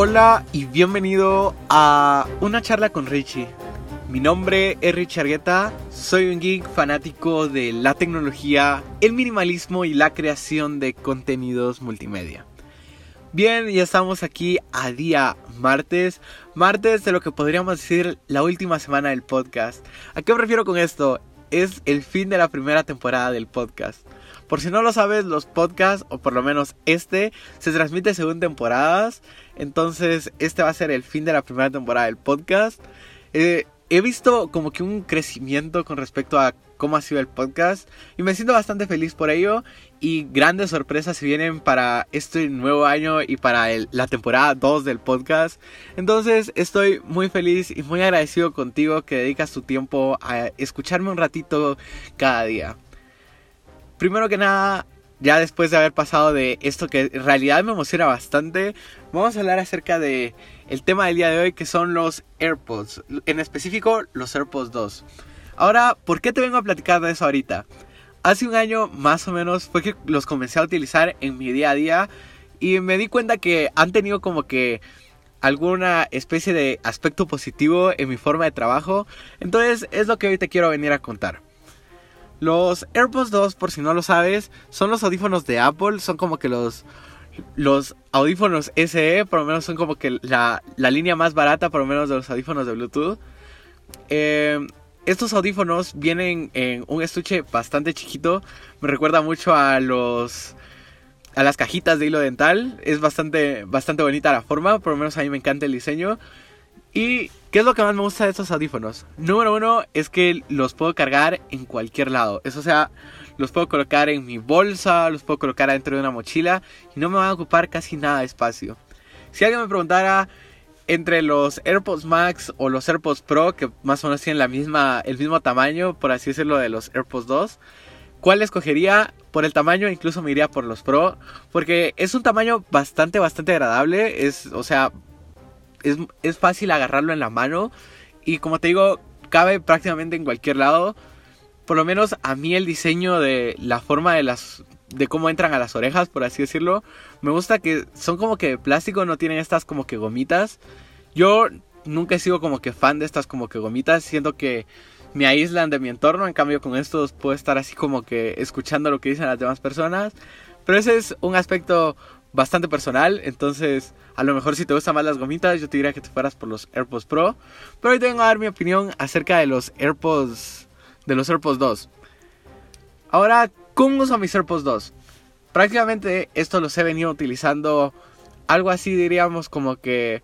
Hola y bienvenido a una charla con Richie. Mi nombre es Richie Argueta, soy un geek fanático de la tecnología, el minimalismo y la creación de contenidos multimedia. Bien, ya estamos aquí a día martes, martes de lo que podríamos decir la última semana del podcast. ¿A qué me refiero con esto? Es el fin de la primera temporada del podcast. Por si no lo sabes, los podcasts, o por lo menos este, se transmite según temporadas. Entonces, este va a ser el fin de la primera temporada del podcast. Eh, he visto como que un crecimiento con respecto a cómo ha sido el podcast y me siento bastante feliz por ello y grandes sorpresas se vienen para este nuevo año y para la temporada 2 del podcast. Entonces estoy muy feliz y muy agradecido contigo que dedicas tu tiempo a escucharme un ratito cada día. Primero que nada, ya después de haber pasado de esto que en realidad me emociona bastante, vamos a hablar acerca de el tema del día de hoy que son los AirPods, en específico los AirPods 2. Ahora, ¿por qué te vengo a platicar de eso ahorita? Hace un año más o menos fue que los comencé a utilizar en mi día a día y me di cuenta que han tenido como que alguna especie de aspecto positivo en mi forma de trabajo. Entonces es lo que hoy te quiero venir a contar. Los AirPods 2, por si no lo sabes, son los audífonos de Apple, son como que los, los audífonos SE, por lo menos son como que la, línea más barata, por lo menos de los audífonos de Bluetooth. Eh, estos audífonos vienen en un estuche bastante chiquito. Me recuerda mucho a los a las cajitas de hilo dental. Es bastante bastante bonita la forma, por lo menos a mí me encanta el diseño. ¿Y qué es lo que más me gusta de estos audífonos? Número uno es que los puedo cargar en cualquier lado. Eso sea, los puedo colocar en mi bolsa, los puedo colocar dentro de una mochila y no me van a ocupar casi nada de espacio. Si alguien me preguntara entre los AirPods Max o los AirPods Pro, que más o menos tienen la misma, el mismo tamaño, por así decirlo, de los AirPods 2, ¿cuál escogería? Por el tamaño, incluso me iría por los Pro, porque es un tamaño bastante, bastante agradable. Es, o sea, es, es fácil agarrarlo en la mano y como te digo, cabe prácticamente en cualquier lado. Por lo menos a mí el diseño de la forma de las de cómo entran a las orejas, por así decirlo. Me gusta que son como que de plástico, no tienen estas como que gomitas. Yo nunca he sido como que fan de estas como que gomitas, siento que me aíslan de mi entorno, en cambio con estos puedo estar así como que escuchando lo que dicen las demás personas. Pero ese es un aspecto bastante personal, entonces a lo mejor si te gustan más las gomitas, yo te diría que te fueras por los AirPods Pro. Pero hoy tengo a dar mi opinión acerca de los AirPods de los AirPods 2. Ahora, ¿Cómo uso mis AirPods 2? Prácticamente esto los he venido utilizando algo así diríamos como que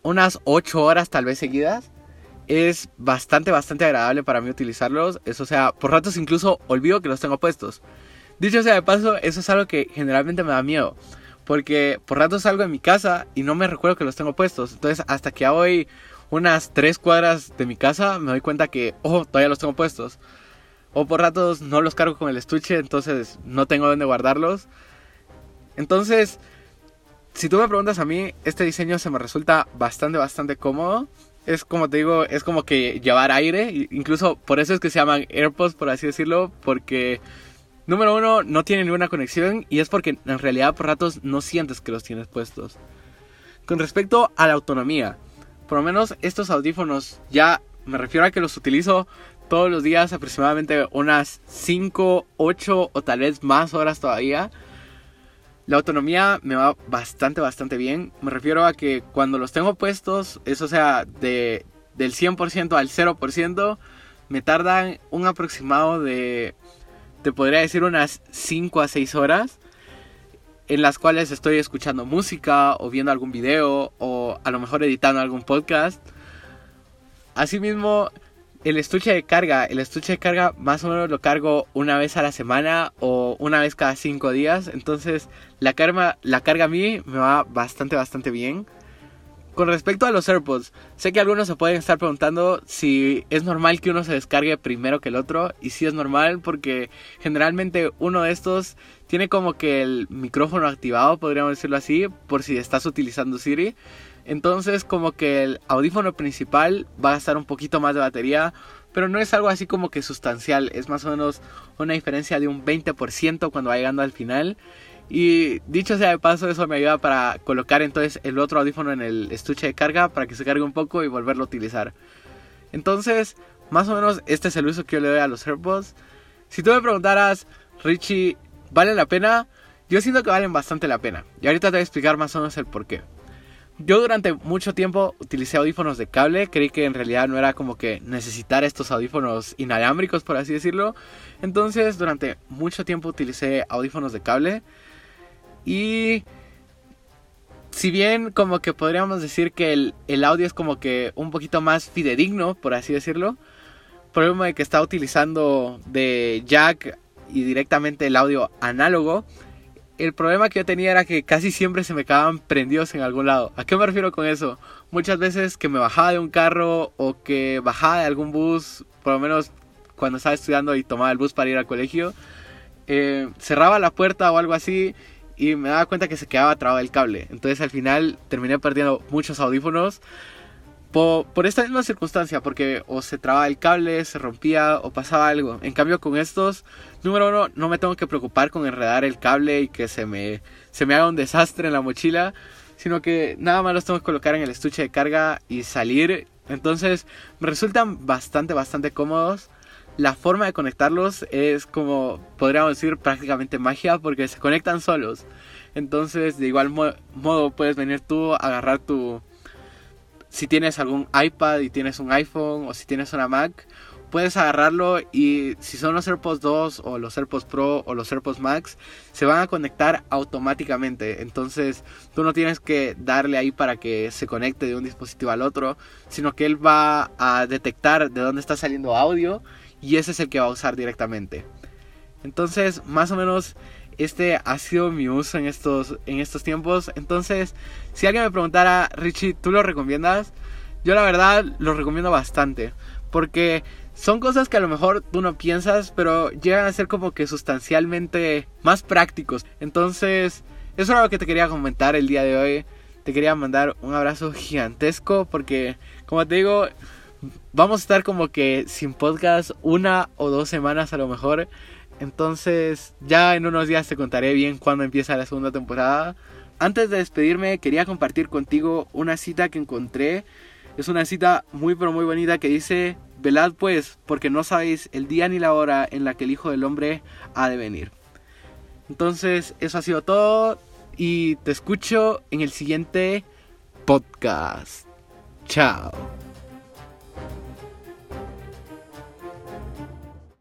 unas 8 horas tal vez seguidas. Es bastante, bastante agradable para mí utilizarlos. Eso, sea, por ratos incluso olvido que los tengo puestos. Dicho sea de paso, eso es algo que generalmente me da miedo. Porque por ratos salgo de mi casa y no me recuerdo que los tengo puestos. Entonces, hasta que voy unas 3 cuadras de mi casa, me doy cuenta que, oh, todavía los tengo puestos. O por ratos no los cargo con el estuche, entonces no tengo dónde guardarlos. Entonces, si tú me preguntas a mí, este diseño se me resulta bastante, bastante cómodo. Es como te digo, es como que llevar aire. Incluso por eso es que se llaman AirPods, por así decirlo. Porque, número uno, no tienen ninguna conexión. Y es porque en realidad por ratos no sientes que los tienes puestos. Con respecto a la autonomía, por lo menos estos audífonos ya me refiero a que los utilizo todos los días aproximadamente unas 5, 8 o tal vez más horas todavía. La autonomía me va bastante, bastante bien. Me refiero a que cuando los tengo puestos, eso sea de, del 100% al 0%, me tardan un aproximado de, te podría decir, unas 5 a 6 horas. En las cuales estoy escuchando música o viendo algún video o a lo mejor editando algún podcast. Asimismo, el estuche de carga, el estuche de carga más o menos lo cargo una vez a la semana o una vez cada cinco días. Entonces la carga, la carga a mí me va bastante, bastante bien. Con respecto a los AirPods, sé que algunos se pueden estar preguntando si es normal que uno se descargue primero que el otro. Y sí es normal porque generalmente uno de estos tiene como que el micrófono activado, podríamos decirlo así, por si estás utilizando Siri. Entonces como que el audífono principal va a gastar un poquito más de batería, pero no es algo así como que sustancial, es más o menos una diferencia de un 20% cuando va llegando al final. Y dicho sea de paso, eso me ayuda para colocar entonces el otro audífono en el estuche de carga para que se cargue un poco y volverlo a utilizar. Entonces, más o menos este es el uso que yo le doy a los AirPods. Si tú me preguntaras, Richie, ¿vale la pena? Yo siento que valen bastante la pena. Y ahorita te voy a explicar más o menos el por qué. Yo durante mucho tiempo utilicé audífonos de cable, creí que en realidad no era como que necesitar estos audífonos inalámbricos, por así decirlo. Entonces durante mucho tiempo utilicé audífonos de cable y si bien como que podríamos decir que el, el, audio es como que un poquito más fidedigno, por así decirlo, problema de que está utilizando de jack y directamente el audio análogo, el problema que yo tenía era que casi siempre se me quedaban prendidos en algún lado. ¿A qué me refiero con eso? Muchas veces que me bajaba de un carro o que bajaba de algún bus, por lo menos cuando estaba estudiando y tomaba el bus para ir al colegio, eh, cerraba la puerta o algo así y me daba cuenta que se quedaba trabado el cable. Entonces al final terminé perdiendo muchos audífonos por, esta misma circunstancia, porque o se trababa el cable, se rompía o pasaba algo. En cambio con estos, número uno, no me tengo que preocupar con enredar el cable y que se me, se me haga un desastre en la mochila, sino que nada más los tengo que colocar en el estuche de carga y salir. Entonces me resultan bastante, bastante cómodos. La forma de conectarlos es como podríamos decir prácticamente magia porque se conectan solos. Entonces de igual modo puedes venir tú agarrar tu si tienes algún iPad y tienes un iPhone o si tienes una Mac, puedes agarrarlo y si son los AirPods 2 o los AirPods Pro o los AirPods Max, se van a conectar automáticamente. Entonces tú no tienes que darle ahí para que se conecte de un dispositivo al otro, sino que él va a detectar de dónde está saliendo audio y ese es el que va a usar directamente. Entonces, más o menos este ha sido mi uso en estos, en estos tiempos. Entonces, si alguien me preguntara, Richie, ¿tú lo recomiendas? Yo la verdad lo recomiendo bastante. Porque son cosas que a lo mejor tú no piensas, pero llegan a ser como que sustancialmente más prácticos. Entonces, eso era lo que te quería comentar el día de hoy. Te quería mandar un abrazo gigantesco porque, como te digo, vamos a estar como que sin podcast una o dos semanas a lo mejor. Entonces, ya en unos días te contaré bien cuándo empieza la segunda temporada. Antes de despedirme, quería compartir contigo una cita que encontré. Es una cita muy pero muy bonita que dice, velad pues, porque no sabéis el día ni la hora en la que el Hijo del Hombre ha de venir. Entonces, eso ha sido todo y te escucho en el siguiente podcast. Chao.